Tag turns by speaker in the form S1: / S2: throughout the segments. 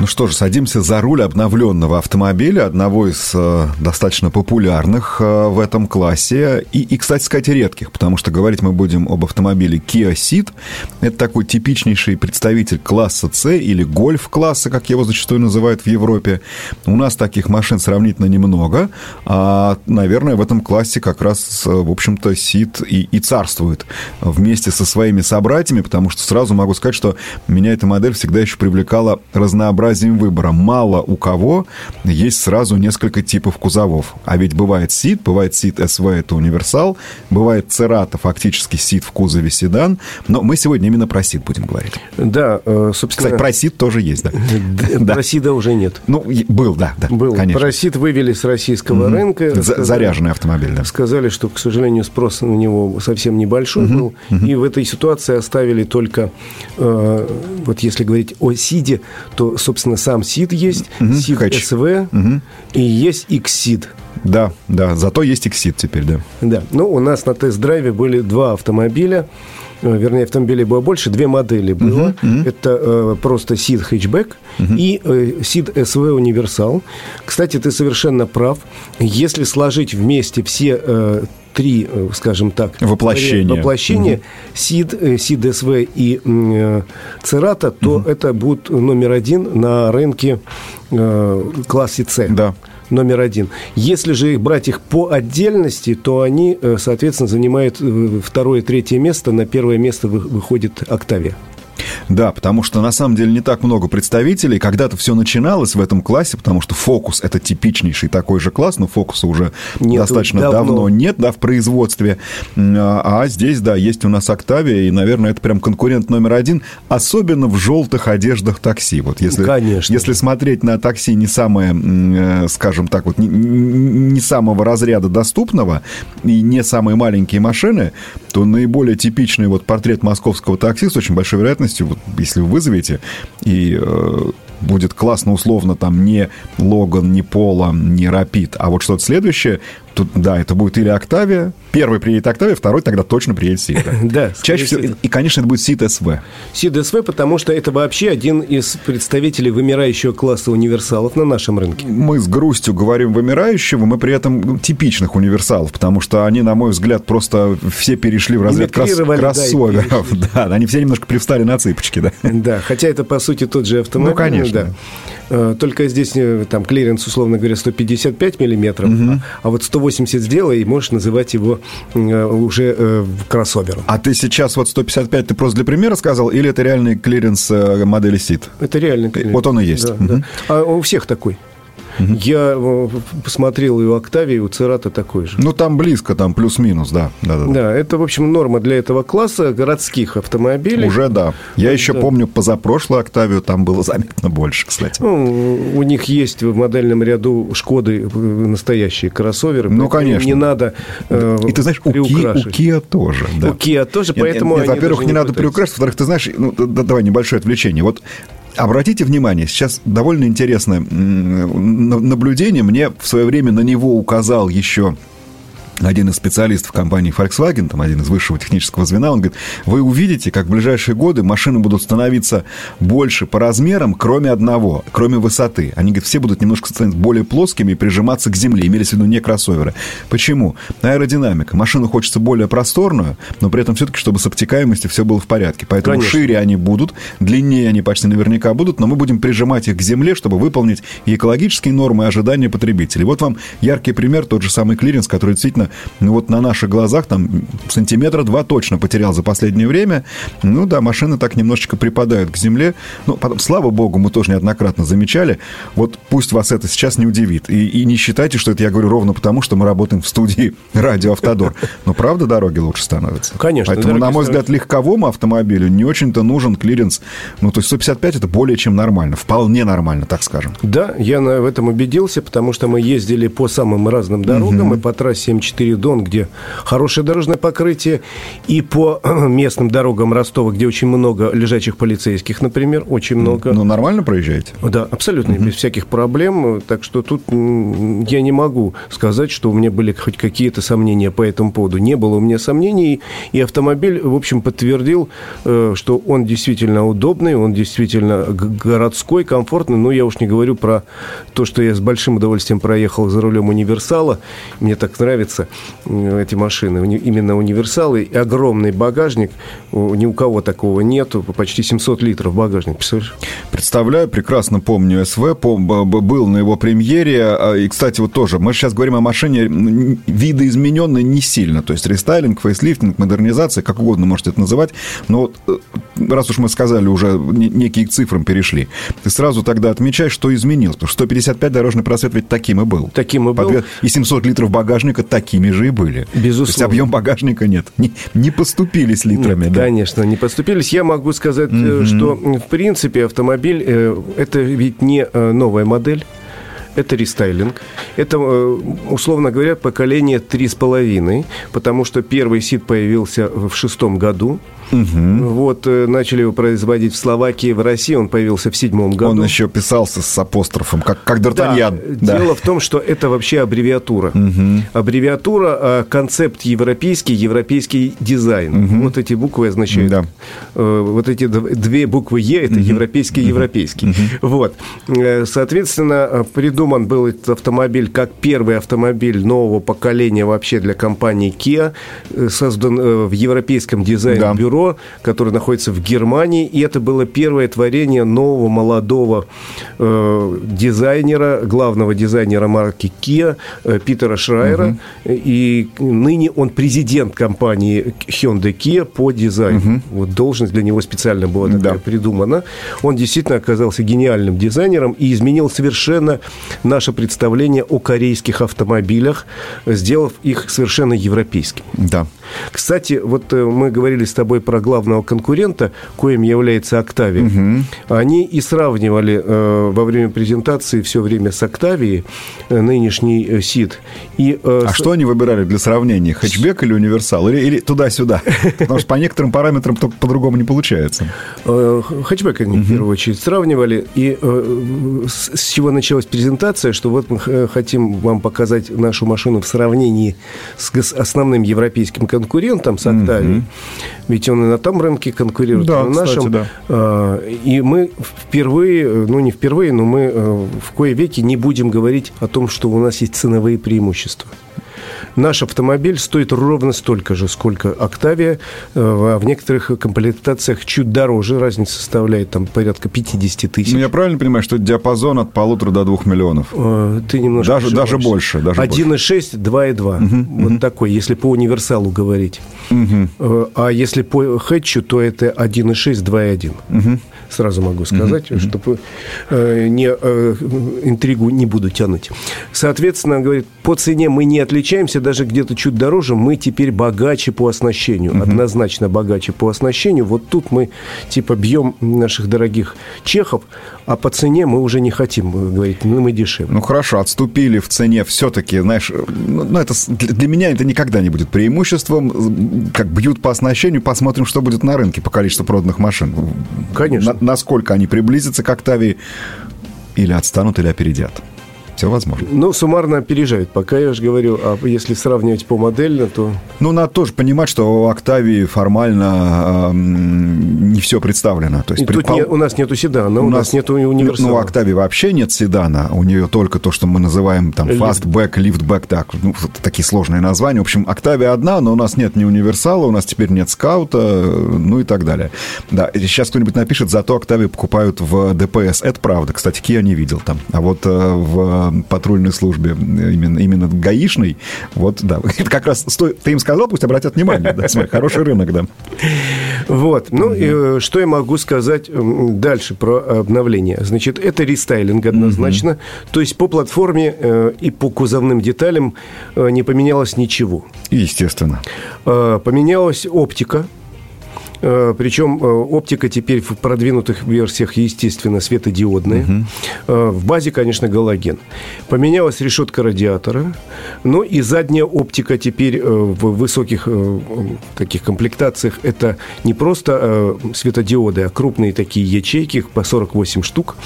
S1: Ну что ж, садимся за руль обновленного автомобиля, одного из э, достаточно популярных э, в этом классе, и, и, кстати сказать, редких, потому что говорить мы будем об автомобиле Kia Ceed. Это такой типичнейший представитель класса C или гольф-класса, как его зачастую называют в Европе. У нас таких машин сравнительно немного, а, наверное, в этом классе как раз, в общем-то, Ceed и, и царствует вместе со своими собратьями, потому что сразу могу сказать, что меня эта модель всегда еще привлекала разнообразием разнообразием выбора. Мало у кого есть сразу несколько типов кузовов. А ведь бывает СИД, бывает СИД СВ, это универсал, бывает Церата, фактически СИД в кузове седан. Но мы сегодня именно про СИД будем говорить.
S2: Да, э, собственно...
S1: Кстати, про СИД тоже есть,
S2: да. Про СИДа уже нет.
S1: Ну, был, да, да,
S2: Был. конечно. Про СИД вывели с российского рынка.
S1: Заряженный автомобиль, да.
S2: Сказали, что, к сожалению, спрос на него совсем небольшой был. И в этой ситуации оставили только, э, вот если говорить о СИДе, то, собственно, собственно, сам СИД есть, угу, СИД Hatch. СВ угу. и есть X-СИД.
S1: Да, да, зато есть X-СИД теперь, да.
S2: Да, ну, у нас на тест-драйве были два автомобиля, э, вернее, автомобилей было больше, две модели было. Uh-huh, uh-huh. Это э, просто SID хэтчбэк uh-huh. и э, SID SV универсал. Кстати, ты совершенно прав. Если сложить вместе все э, три, э, скажем так,
S1: воплощения,
S2: воплощения угу. СИД, э, СИД СВ и э, Церата, то угу. это будет номер один на рынке э, классе С.
S1: Да
S2: номер один. Если же их брать их по отдельности, то они, э, соответственно, занимают второе, третье место. На первое место выходит Октавия.
S1: Да, потому что на самом деле не так много представителей. Когда-то все начиналось в этом классе, потому что фокус это типичнейший такой же класс, но фокуса уже Нету достаточно давно. давно нет, да, в производстве. А, а здесь, да, есть у нас Октавия, и, наверное, это прям конкурент номер один, особенно в желтых одеждах такси. Вот если,
S2: Конечно.
S1: Если смотреть на такси не самое, э, скажем так, вот не, не самого разряда доступного и не самые маленькие машины, то наиболее типичный вот портрет московского такси с очень большой вероятностью, вот, если вы вызовете, и э, будет классно условно там не Логан, не Пола, не Рапид, а вот что-то следующее, тут, да, это будет или Октавия, первый приедет Октавия, второй тогда точно приедет Сид.
S2: Да.
S1: Чаще всего, и, конечно, это будет Сид СВ.
S2: Сид СВ, потому что это вообще один из представителей вымирающего класса универсалов на нашем рынке.
S1: Мы с грустью говорим вымирающего, мы при этом типичных универсалов, потому что они, на мой взгляд, просто все перешли в разряд крос- кроссоверов. Да, они все немножко привстали на цыпочки, да.
S2: Да, хотя это, по сути, тот же автомобиль.
S1: Ну, конечно. Да.
S2: Э, только здесь э, там клиренс, условно говоря, 155 миллиметров, угу. а вот 180 сделай, и можешь называть его э, уже кроссовером.
S1: А ты сейчас вот 155 ты просто для примера сказал, или это реальный клиренс модели SID?
S2: Это реальный клиренс.
S1: Вот он и есть. Да, угу.
S2: да. А у всех такой. Угу. Я э, посмотрел и у Октавии, и у Церато такой же.
S1: Ну, там близко, там плюс-минус, да.
S2: Да, да, да. это, в общем, норма для этого класса городских автомобилей.
S1: Уже, да. Я да. еще помню позапрошлую Октавию, там было заметно больше, кстати.
S2: Ну, у них есть в модельном ряду Шкоды э, настоящие кроссоверы.
S1: Ну, конечно.
S2: Не надо
S1: э, И ты знаешь, у, Ки, у Kia тоже.
S2: Да. У Kia тоже, поэтому
S1: нет, нет, Во-первых, не, не надо приукрашивать, во-вторых, ты знаешь, ну, да, давай небольшое отвлечение. Вот Обратите внимание, сейчас довольно интересное наблюдение. Мне в свое время на него указал еще один из специалистов компании Volkswagen, там один из высшего технического звена, он говорит, вы увидите, как в ближайшие годы машины будут становиться больше по размерам, кроме одного, кроме высоты. Они, говорят, все будут немножко становиться более плоскими и прижиматься к земле, имелись в виду не кроссоверы. Почему? Аэродинамика. Машину хочется более просторную, но при этом все-таки, чтобы с обтекаемостью все было в порядке. Поэтому Конечно. шире они будут, длиннее они почти наверняка будут, но мы будем прижимать их к земле, чтобы выполнить и экологические нормы, и ожидания потребителей. Вот вам яркий пример, тот же самый клиренс, который действительно ну вот на наших глазах там сантиметра два точно потерял за последнее время. Ну да, машины так немножечко припадают к земле. Ну, потом, слава богу, мы тоже неоднократно замечали. Вот пусть вас это сейчас не удивит. И, и не считайте, что это я говорю ровно потому, что мы работаем в студии радио «Автодор». Но правда дороги лучше становятся.
S2: Конечно.
S1: Поэтому, на мой взгляд, легковому автомобилю не очень-то нужен клиренс. Ну, то есть 155 это более чем нормально. Вполне нормально, так скажем.
S2: Да, я в этом убедился, потому что мы ездили по самым разным дорогам, угу. и по трассе М4 4 Дон, где хорошее дорожное покрытие, и по местным дорогам Ростова, где очень много лежачих полицейских, например, очень много.
S1: Ну, нормально проезжаете?
S2: Да, абсолютно, без всяких проблем. Так что тут я не могу сказать, что у меня были хоть какие-то сомнения по этому поводу. Не было у меня сомнений, и автомобиль, в общем, подтвердил, э, что он действительно удобный, он действительно городской, комфортный. Но я уж не говорю про то, что я с большим удовольствием проехал за рулем универсала. Мне так нравятся эти машины. Именно универсалы. И огромный багажник. Ни у кого такого нету. Почти 700 литров багажник. Представляешь?
S1: Представляю, прекрасно помню СВ. Был на его премьере. А, и, кстати, вот тоже. Мы сейчас говорим о машине видоизмененной не сильно. То есть рестайлинг, фейслифтинг, модернизация, как угодно можете это называть. Но вот, э, раз уж мы сказали, уже некие к цифрам перешли, ты сразу тогда отмечаешь, что изменилось. Потому что 155 дорожный просвет ведь таким и был.
S2: Таким и был.
S1: И 700 литров багажника такими же и были.
S2: Безусловно. То
S1: есть объем багажника нет. Не, не поступились литрами.
S2: Нет,
S1: да.
S2: Конечно, не поступились. Я могу сказать, mm-hmm. что в принципе автомобиль э, это ведь не новая модель это рестайлинг. Это, условно говоря, поколение три с половиной, потому что первый сит появился в шестом году. Угу. Вот, э, начали его производить в Словакии, в России, он появился в седьмом году.
S1: Он еще писался с апострофом, как, как Д'Артаньян.
S2: Да. Дело в том, что это вообще аббревиатура. Угу. Аббревиатура, а, концепт европейский, европейский дизайн. Угу. Вот эти буквы означают. Да. Э, вот эти две буквы Е, это угу. европейский, европейский. Угу. Вот. Э, соответственно, придуман был этот автомобиль как первый автомобиль нового поколения вообще для компании Kia, создан в европейском дизайн-бюро. Да бюро, которое находится в Германии, и это было первое творение нового молодого э, дизайнера, главного дизайнера марки Kia, э, Питера Шрайера, угу. и ныне он президент компании Hyundai Kia по дизайну. Угу. Вот должность для него специально была такая да. придумана. Он действительно оказался гениальным дизайнером и изменил совершенно наше представление о корейских автомобилях, сделав их совершенно европейскими.
S1: Да.
S2: Кстати, вот э, мы говорили с тобой про главного конкурента, коим является Октавия. Угу. Они и сравнивали э, во время презентации все время с Октавией э, нынешний э, СИД.
S1: И, э, а с... что они выбирали для сравнения? Хэтчбек или универсал? Или, или туда-сюда? Потому что по некоторым параметрам по-другому не получается.
S2: Э, хэтчбек они в первую очередь сравнивали. И с чего началась презентация, что вот мы хотим вам показать нашу машину в сравнении с основным европейским конкурентом конкурентом с Октавией, mm-hmm. ведь он и на том рынке конкурирует,
S1: да,
S2: и на кстати, нашем. Да. А, и мы впервые, ну не впервые, но мы э, в кое веки не будем говорить о том, что у нас есть ценовые преимущества. Наш автомобиль стоит ровно столько же, сколько Октавия. Э, а в некоторых комплектациях чуть дороже. Разница составляет там порядка 50 тысяч. Ну,
S1: я правильно понимаю, что это диапазон от полутора до двух миллионов?
S2: Э, ты немножко
S1: Даже, даже больше. Даже
S2: 1,6, 2,2. Угу, вот угу. такой, если по универсалу говорить. Угу. А если по хэтчу, то это 1,6, 2,1. Угу. Сразу могу сказать, угу. чтобы не, интригу не буду тянуть. Соответственно, говорит, по цене мы не отличаемся даже где-то чуть дороже, мы теперь богаче по оснащению, угу. однозначно богаче по оснащению. Вот тут мы типа бьем наших дорогих чехов, а по цене мы уже не хотим говорить, ну мы дешевле.
S1: Ну хорошо, отступили в цене все-таки, знаешь, ну, ну это для меня это никогда не будет преимуществом, как бьют по оснащению, посмотрим, что будет на рынке по количеству проданных машин.
S2: Конечно.
S1: На, насколько они приблизятся к Октавии или отстанут, или опередят. Все возможно.
S2: Ну, суммарно опережает. Пока я же говорю, а если сравнивать по модельно, то...
S1: Ну, надо тоже понимать, что у Октавии формально э, не все представлено. То есть,
S2: И предпол... тут не, у нас нету седана, у, у нас, нету универсала.
S1: Ну, у Октавии вообще нет седана. У нее только то, что мы называем там fastback, liftback, так, ну, такие сложные названия. В общем, Октавия одна, но у нас нет ни универсала, у нас теперь нет скаута, ну и так далее. Да, сейчас кто-нибудь напишет, зато Октавию покупают в ДПС. Это правда. Кстати, Kia не видел там. А вот э, в патрульной службе, именно, именно гаишной, вот, да, это как раз, стой, ты им сказал, пусть обратят внимание, да, смотри, хороший рынок, да.
S2: Вот, ну, и, что я могу сказать дальше про обновление? Значит, это рестайлинг однозначно, угу. то есть по платформе э, и по кузовным деталям э, не поменялось ничего.
S1: Естественно.
S2: Э, поменялась оптика, Э, Причем э, оптика теперь в продвинутых версиях, естественно, светодиодная. Э, В базе, конечно, галоген. Поменялась решетка радиатора. Ну и задняя оптика теперь э, в высоких э, таких комплектациях это не просто э, светодиоды, а крупные такие ячейки по 48 штук.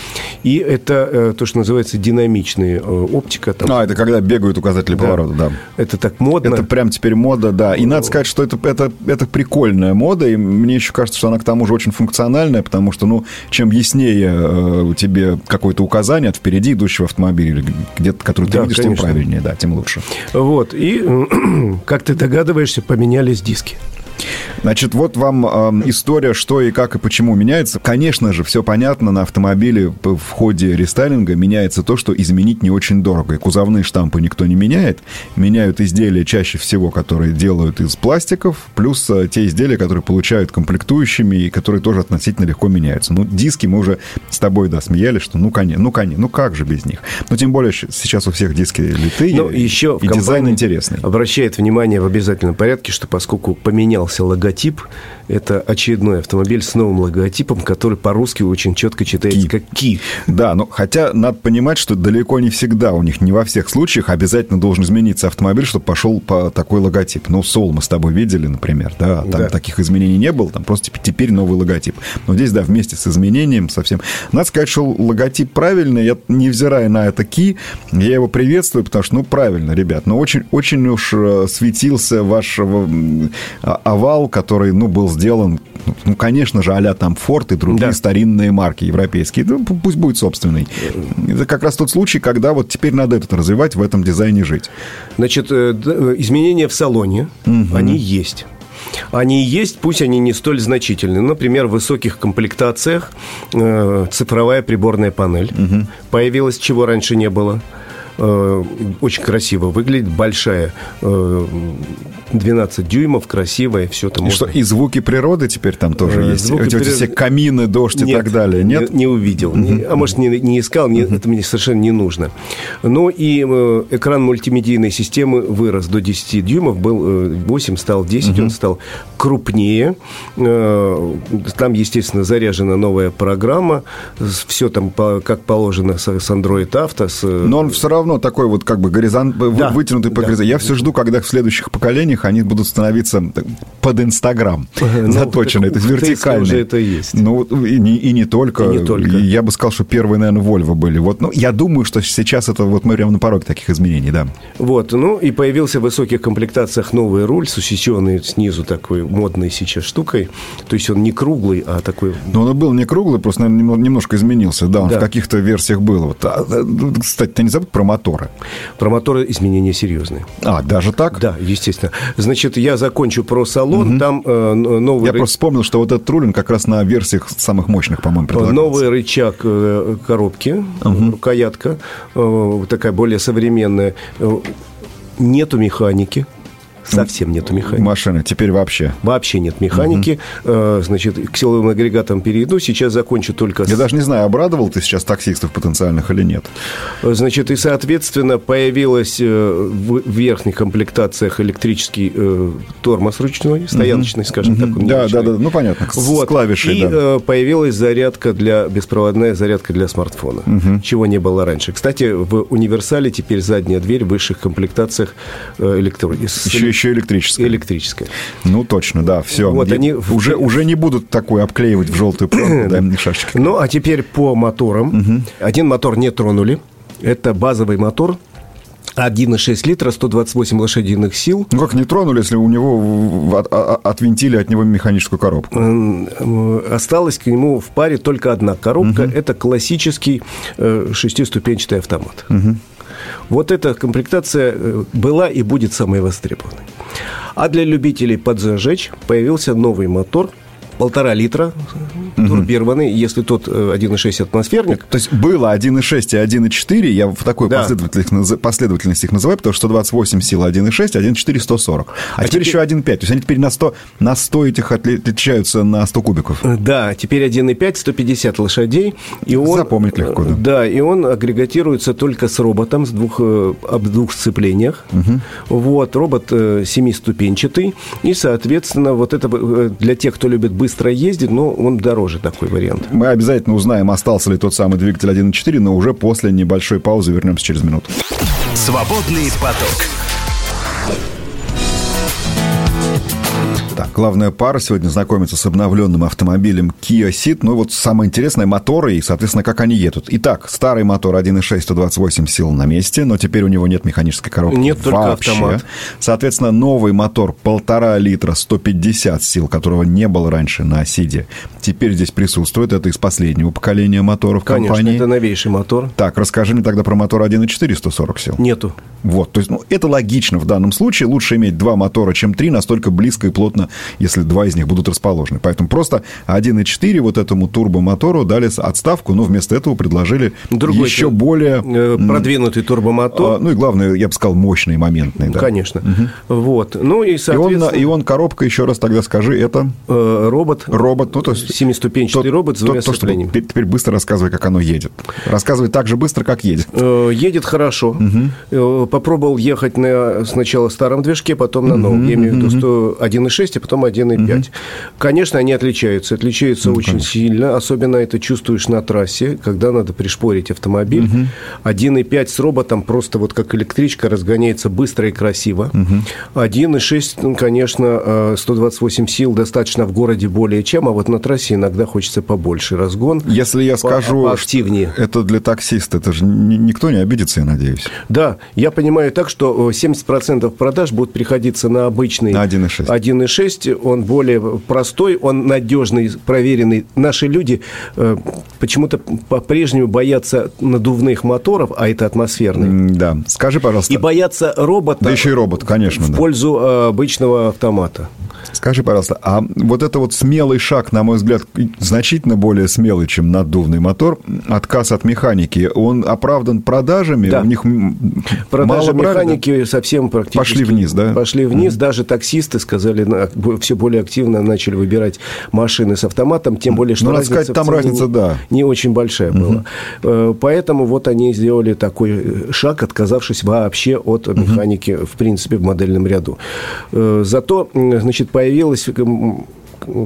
S2: И это э, то, что называется динамичная э, оптика. Там,
S1: А, это когда бегают указатели
S2: Да.
S1: поворота, да.
S2: Это так модно.
S1: Это прям теперь мода, да. И надо сказать, что это, это, это прикольная мода, и мне еще кажется, что она к тому же очень функциональная, потому что, ну, чем яснее э, тебе какое-то указание от впереди идущего автомобиля, или где-то, который ты
S2: Да,
S1: видишь,
S2: конечно.
S1: тем правильнее, да, тем лучше.
S2: Вот. И, как ты догадываешься, поменялись диски.
S1: Значит, вот вам э, история, что и как и почему меняется. Конечно же, все понятно, на автомобиле в ходе рестайлинга меняется то, что изменить не очень дорого. И кузовные штампы никто не меняет. Меняют изделия чаще всего, которые делают из пластиков, плюс э, те изделия, которые получают комплектующими и которые тоже относительно легко меняются. Ну, диски мы уже с тобой, да, смеялись, что ну, конечно, ну, конечно, ну, как же без них? Ну, тем более, сейчас у всех диски литые,
S2: Ну, еще
S1: и дизайн интересный.
S2: Обращает внимание в обязательном порядке, что поскольку поменялся логотип, это очередной автомобиль с новым логотипом, который по-русски очень четко читается
S1: Ки.
S2: как Ки.
S1: Да, но хотя надо понимать, что далеко не всегда у них, не во всех случаях обязательно должен измениться автомобиль, чтобы пошел по такой логотип. Ну, Сол мы с тобой видели, например, да, там
S2: Да.
S1: таких изменений не было, там просто теп- теперь новый логотип. Но здесь, да, вместе с изменением совсем. Надо сказать, что логотип правильный, я, невзирая на это ки, я его приветствую, потому что, ну, правильно, ребят, но очень, очень уж э, светился ваш э, а- овал, который, ну, был сделан, ну, конечно же, а-ля там Форд и другие
S2: Да.
S1: старинные марки европейские. Ну, пу- пусть будет собственный. Это как раз тот случай, когда вот теперь надо этот развивать, в этом дизайне жить.
S2: Значит, э, э, изменения в салоне, они есть. Они есть, пусть они не столь значительны. Например, в высоких комплектациях э, цифровая приборная панель появилась, чего раньше не было. Э, Очень красиво выглядит, большая, э, 12 дюймов, красивая, все там
S1: И что, и звуки природы теперь там тоже
S2: Э,
S1: есть?
S2: звуки
S1: эти
S2: природы-
S1: все камины, дождь и
S2: Нет,
S1: так далее, нет?
S2: Не, не увидел. Не- а может, не, не искал, не- это мне совершенно не нужно. Ну и э, экран мультимедийной системы вырос до 10 дюймов, был э, 8, стал 10, он стал крупнее. Э, Там, естественно, заряжена новая программа. Все там по- как положено с, с Android Auto. С, э,
S1: Но он все равно такой вот как бы горизонт,
S2: Да,
S1: вытянутый по
S2: да.
S1: горизонту. Я все жду, когда в следующих поколениях они будут становиться под Инстаграм
S2: Ну,
S1: заточенные, то есть вертикальные.
S2: уже это есть.
S1: Ну, и не, и не только.
S2: И не только.
S1: Я бы сказал, что первые, наверное, Вольво были. Вот, ну, я думаю, что сейчас это вот мы прямо на пороге таких изменений, да.
S2: Вот, ну и появился в высоких комплектациях новый руль с усеченной снизу такой модной сейчас штукой. То есть он не круглый, а такой...
S1: Но он был не круглый, просто, наверное, немножко изменился. Да, он
S2: Да.
S1: в каких-то версиях был. Вот. А, ну, кстати, ты не забудь про моторы.
S2: Про моторы изменения серьезные.
S1: А, даже так?
S2: Да, естественно. Значит, я закончу про салон. Там э, н- новый,
S1: Я
S2: ры-
S1: просто вспомнил, что вот этот руль, он как раз на версиях самых мощных, по-моему, предлагался.
S2: новый рычаг э, коробки, рукоятка, э, такая более современная. Э, Нету механики. Совсем нету механики.
S1: Машина, теперь вообще.
S2: Вообще нет механики. Э, Значит, к силовым агрегатам перейду. Сейчас закончу только...
S1: Я
S2: с-
S1: даже не знаю, обрадовал ты сейчас таксистов потенциальных или нет.
S2: Значит, и, соответственно, появилась э, в верхних комплектациях электрический э, тормоз ручной, стояночный, скажем так. он не
S1: Да, да, да, ну понятно,
S2: Вот.
S1: с клавишей,
S2: и
S1: да.
S2: э, появилась зарядка для беспроводная зарядка для смартфона, чего не было раньше. Кстати, в универсале теперь задняя дверь в высших комплектациях э, электро...
S1: Еще, еще электрическая.
S2: электрическая.
S1: Ну, точно, да, все.
S2: Вот они
S1: уже, уже не будут такой обклеивать в желтую пленку, мне шашечки.
S2: Ну, а теперь по моторам. Один мотор не тронули. Это базовый мотор. 1,6 литра, 128 лошадиных сил.
S1: Ну, как не тронули, если у него от- а- отвинтили от него механическую коробку?
S2: Осталась к нему в паре только одна коробка. Это классический э, шестиступенчатый автомат. Вот эта комплектация э, была и будет самой востребованной. А для любителей подзажечь появился новый мотор полтора литра угу. турбированный, если тот 1.6 атмосферник.
S1: То есть было 1.6 и 1.4, я в такой да. последовательности, последовательности их называю, потому что 128 сил 1.6, 1.4 140. А, а теперь, теперь еще 1.5. То есть они теперь на 100, на 100 этих отличаются на 100 кубиков.
S2: Да, теперь 1.5, 150 лошадей. И он,
S1: Запомнить легко, да.
S2: Да, и он агрегатируется только с роботом, с двух, об двух сцеплениях. Угу. Вот, робот семиступенчатый. И, соответственно, вот это для тех, кто любит быстро ездить, но он дороже такой вариант.
S1: Мы обязательно узнаем, остался ли тот самый двигатель 1.4, но уже после небольшой паузы вернемся через минуту.
S3: Свободный поток.
S1: Так, главная пара сегодня знакомится с обновленным автомобилем Kia Ceed. Ну вот самое интересное, моторы и, соответственно, как они едут. Итак, старый мотор 1.6, 128 сил на месте, но теперь у него нет механической коробки
S2: Нет, только вообще. автомат.
S1: Соответственно, новый мотор полтора литра, 150 сил, которого не было раньше на Сиде, теперь здесь присутствует. Это из последнего поколения моторов
S2: Конечно,
S1: компании.
S2: это новейший мотор.
S1: Так, расскажи мне тогда про мотор 1.4, 140 сил.
S2: Нету.
S1: Вот, то есть, ну, это логично в данном случае. Лучше иметь два мотора, чем три, настолько близко и плотно, если два из них будут расположены. Поэтому просто 1.4 вот этому турбомотору дали отставку, но вместо этого предложили Другой еще более...
S2: Э, продвинутый турбомотор.
S1: А, ну и главное, я бы сказал, мощный, моментный. Да.
S2: Конечно. Угу. Вот. Ну и,
S1: соответственно... И он, и он коробка, еще раз тогда скажи, это...
S2: Э, робот.
S1: Робот. Ну, то есть...
S2: Семиступенчатый то, робот с двумя то,
S1: то, что, Теперь быстро рассказывай, как оно едет. Рассказывай так же быстро, как едет.
S2: Э, едет хорошо. Угу. Попробовал ехать на сначала старом движке, потом на новом. Угу, Я имею в виду, что 1.6, а потом 1.5. Угу. Конечно, они отличаются. Отличаются ну, очень конечно. сильно. Особенно это чувствуешь на трассе, когда надо пришпорить автомобиль. Угу. 1.5 с роботом просто вот как электричка разгоняется быстро и красиво. Угу. 1.6, ну, конечно, 128 э, сил достаточно в городе более чем, а вот на трассе иногда хочется побольше разгон.
S1: Если я скажу,
S2: активнее.
S1: это для таксиста, это же никто не обидится, я надеюсь.
S2: Да, я понимаю так, что 70% продаж будут приходиться на обычный
S1: на 1.6.
S2: 1.6, он более простой, он надежный, проверенный. Наши люди э, почему-то по-прежнему боятся надувных моторов, а это атмосферный.
S1: Да. Скажи, пожалуйста.
S2: И боятся робота.
S1: Да еще и робот, конечно.
S2: В
S1: да.
S2: пользу э, обычного автомата.
S1: Скажи, пожалуйста, а вот это вот смелый шаг, на мой взгляд, значительно более смелый, чем наддувный мотор, отказ от механики, он оправдан продажами?
S2: Да.
S1: У них
S2: Продажи мало механики брали, совсем практически...
S1: Пошли вниз, да?
S2: Пошли вниз. Mm-hmm. Даже таксисты сказали, все более активно начали выбирать машины с автоматом, тем более, что
S1: ну, разница сказать, там разница,
S2: не,
S1: да.
S2: не очень большая была. Поэтому вот они сделали такой шаг, отказавшись вообще от механики, mm-hmm. в принципе, в модельном ряду. Э, зато, значит, появилась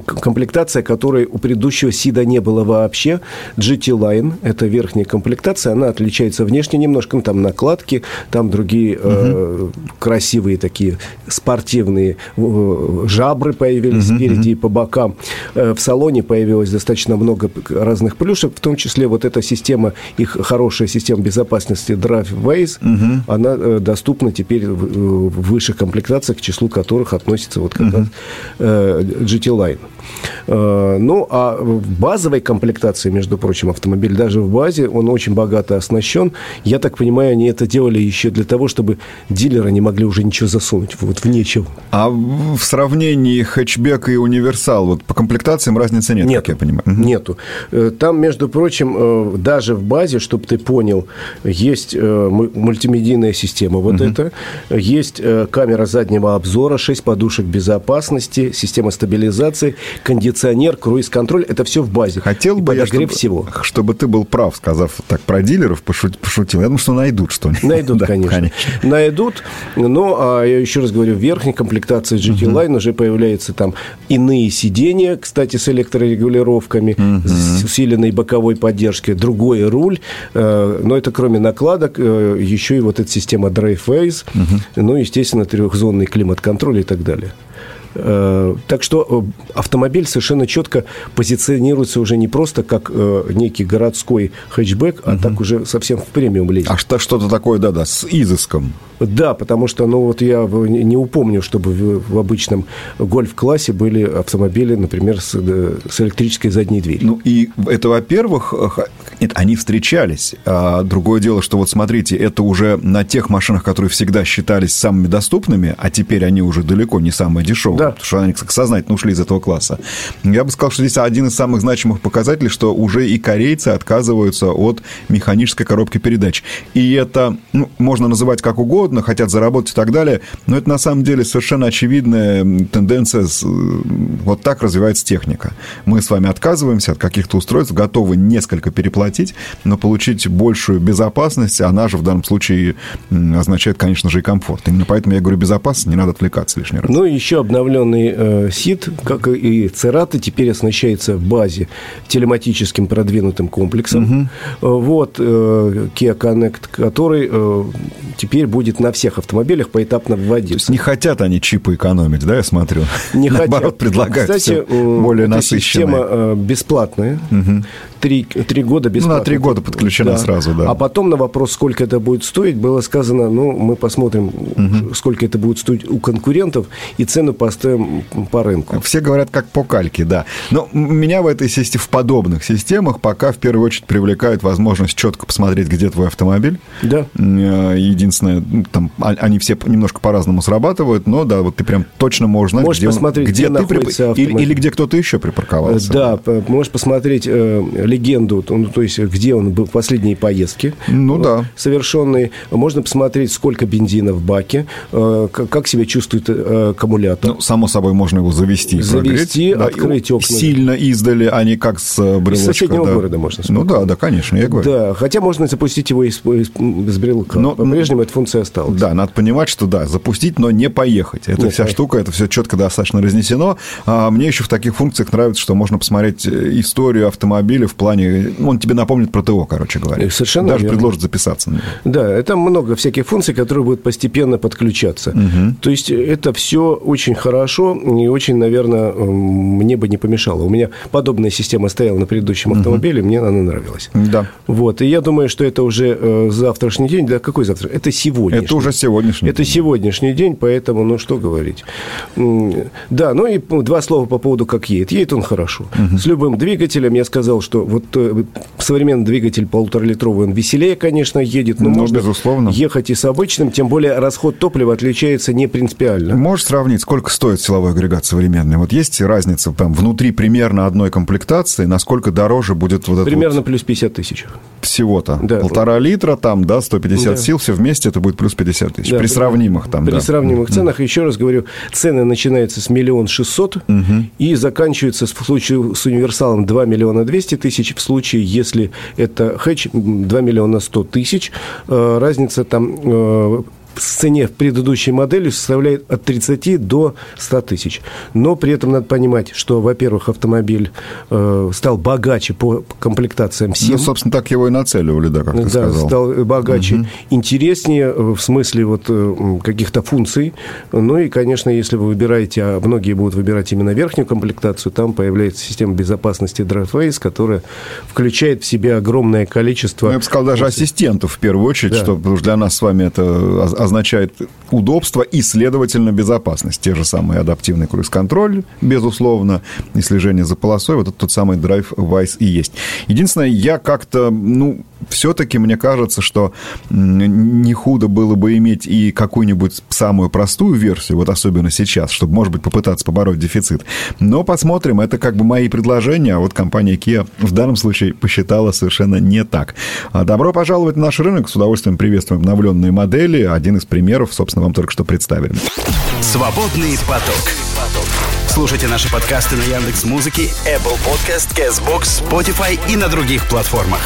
S2: комплектация, которой у предыдущего Сида не было вообще. GT Line – это верхняя комплектация, она отличается внешне немножко, ну, там накладки, там другие угу. э, красивые такие спортивные э, жабры появились угу, спереди угу. и по бокам. Э, в салоне появилось достаточно много разных плюшек, в том числе вот эта система, их хорошая система безопасности Drive Ways, угу. она э, доступна теперь в, в высших комплектациях, к числу которых относится вот как угу. раз GT Line. Э, ну, а в базовой комплектации, между прочим, автомобиль даже в базе, он очень богато оснащен. Я так понимаю, они это делали еще для того, чтобы дилеры не могли уже ничего засунуть, вот в нечего.
S1: А в сравнении хэтчбек и универсал, вот по комплектациям разницы нет,
S2: нет
S1: как я понимаю?
S2: Нету. Э, там, между прочим, э, даже в базе, чтобы ты понял, есть мультимедийная система, вот угу. это, есть камера заднего обзора, 6 подушек безопасности, система стабилизации, кондиционер, круиз-контроль, это все в базе.
S1: Хотел бы я, чтобы, всего. чтобы ты был прав, сказав так про дилеров, пошут, пошутил. Я думаю, что найдут что-нибудь.
S2: Найдут, да, конечно. конечно. Найдут, но, а, я еще раз говорю, в верхней комплектации GT Line угу. уже появляются там иные сиденья, кстати, с электрорегулировками, угу. с усиленной боковой поддержкой, другой руль, э, но это кроме накладок, э, еще и вот эта система Drive Phase, угу. ну, естественно, трехзонный климат-контроль и так далее. Э, так что э, автомобиль совершенно четко позиционируется уже не просто как э, некий городской хэтчбэк, а угу. так уже совсем в премиум лезет.
S1: А что, что-то такое, да-да, с изыском.
S2: Да, потому что, ну вот я не упомню, чтобы в, в обычном гольф-классе были автомобили, например, с, с электрической задней дверью.
S1: Ну и это, во-первых, нет, они встречались. А другое дело, что вот смотрите, это уже на тех машинах, которые всегда считались самыми доступными, а теперь они уже далеко не самые дешевые, да. потому что они сознательно ушли из этого класса. Я бы сказал, что здесь один из самых значимых показателей, что уже и корейцы отказываются от механической коробки передач. И это ну, можно называть как угодно, хотят заработать и так далее, но это на самом деле совершенно очевидная тенденция. Вот так развивается техника. Мы с вами отказываемся от каких-то устройств, готовы несколько переплатить, но получить большую безопасность, она же в данном случае означает, конечно же, и комфорт. Именно поэтому я говорю безопасность, не надо отвлекаться лишний раз.
S2: Ну, и еще обновленный э, СИД, как и Церата, теперь оснащается в базе телематическим продвинутым комплексом. Угу. Вот э, Kia Connect, который э, теперь будет на всех автомобилях поэтапно вводиться. То есть
S1: не хотят они чипы экономить, да, я смотрю?
S2: Не Наоборот,
S1: хотят. предлагают
S2: Кстати,
S1: более насыщенное.
S2: система э, бесплатная. Угу. Три, три года бесплатно.
S1: Ну, на три года подключена да. сразу, да.
S2: А потом на вопрос, сколько это будет стоить, было сказано, ну, мы посмотрим, угу. сколько это будет стоить у конкурентов, и цену поставим по рынку.
S1: Все говорят, как по кальке, да. Но меня в этой системе, в подобных системах пока в первую очередь привлекает возможность четко посмотреть, где твой автомобиль.
S2: Да.
S1: Э, единственное, ну, там, а, они все немножко по-разному срабатывают, но да, вот ты прям точно можешь знать,
S2: можешь
S1: где,
S2: посмотреть,
S1: он, где,
S2: где ты прип...
S1: или, или где кто-то еще припарковался.
S2: Да, можешь посмотреть э, легенду, ну, то есть где он был в последние поездки.
S1: Ну да.
S2: Совершенные. Можно посмотреть, сколько бензина в баке, э, как себя чувствует э, аккумулятор.
S1: Ну, само собой, можно его завести.
S2: Завести,
S1: прогреть,
S2: открыть
S1: да, окна. Сильно издали, а не как с брелочка. Из
S2: соседнего
S1: да.
S2: города можно
S1: смотреть. Ну да, да, конечно, я говорю.
S2: Да, хотя можно запустить его из, из, из брелка. Но, По-прежнему эта функция осталась.
S1: Да, надо понимать, что да, запустить, но не поехать. Это Нет, вся конечно. штука, это все четко достаточно разнесено. А мне еще в таких функциях нравится, что можно посмотреть э, историю автомобиля в плане... Он тебе напомнит про ТО, короче говоря.
S2: Совершенно
S1: Даже
S2: верно.
S1: предложит записаться.
S2: Да, это много всяких функций, которые будут постепенно подключаться. Угу. То есть это все очень хорошо и очень, наверное, мне бы не помешало. У меня подобная система стояла на предыдущем угу. автомобиле, мне она нравилась.
S1: Да.
S2: Вот, и я думаю, что это уже э, завтрашний день. Да, какой завтра? Это сегодня.
S1: Это уже сегодняшний
S2: Это день. сегодняшний день, поэтому, ну, что говорить. Да, ну и два слова по поводу, как едет. Едет он хорошо. Угу. С любым двигателем я сказал, что вот э, современный двигатель полуторалитровый, он веселее, конечно, едет, но ну, можно
S1: безусловно.
S2: ехать и с обычным, тем более расход топлива отличается не принципиально.
S1: Можешь сравнить, сколько стоит силовой агрегат современный? Вот есть разница там внутри примерно одной комплектации, насколько дороже будет вот
S2: Примерно
S1: вот...
S2: плюс 50 тысяч.
S1: Всего-то. Да. Полтора литра там, да, 150 да. сил, все вместе это будет плюс 50 тысяч. Да, при сравнимых там,
S2: При
S1: да.
S2: сравнимых ценах, еще раз говорю, цены начинаются с миллион шестьсот и заканчиваются в случае с универсалом 2 миллиона 200 тысяч, в случае, если это хэтч, 2 миллиона 100 тысяч. Э, разница там э, цене в предыдущей модели составляет от 30 до 100 тысяч. Но при этом надо понимать, что, во-первых, автомобиль э, стал богаче по комплектациям 7. Ну,
S1: собственно, так его и нацеливали, да, как ты
S2: да,
S1: сказал.
S2: стал богаче, угу. интереснее э, в смысле вот э, каких-то функций. Ну и, конечно, если вы выбираете, а многие будут выбирать именно верхнюю комплектацию, там появляется система безопасности DriveWays, которая включает в себя огромное количество...
S1: Ну, я бы сказал, даже ассистентов в первую очередь, да. что для нас с вами это означает удобство и, следовательно, безопасность. Те же самые адаптивный круиз-контроль, безусловно, и слежение за полосой. Вот это тот самый драйв Vice и есть. Единственное, я как-то, ну, все-таки мне кажется, что не худо было бы иметь и какую-нибудь самую простую версию, вот особенно сейчас, чтобы, может быть, попытаться побороть дефицит. Но посмотрим, это как бы мои предложения, а вот компания Kia в данном случае посчитала совершенно не так. А добро пожаловать на наш рынок, с удовольствием приветствуем обновленные модели. Один из примеров, собственно, вам только что представили.
S3: Свободный поток. Слушайте наши подкасты на Яндекс Музыке, Apple Podcast, Castbox, Spotify и на других платформах.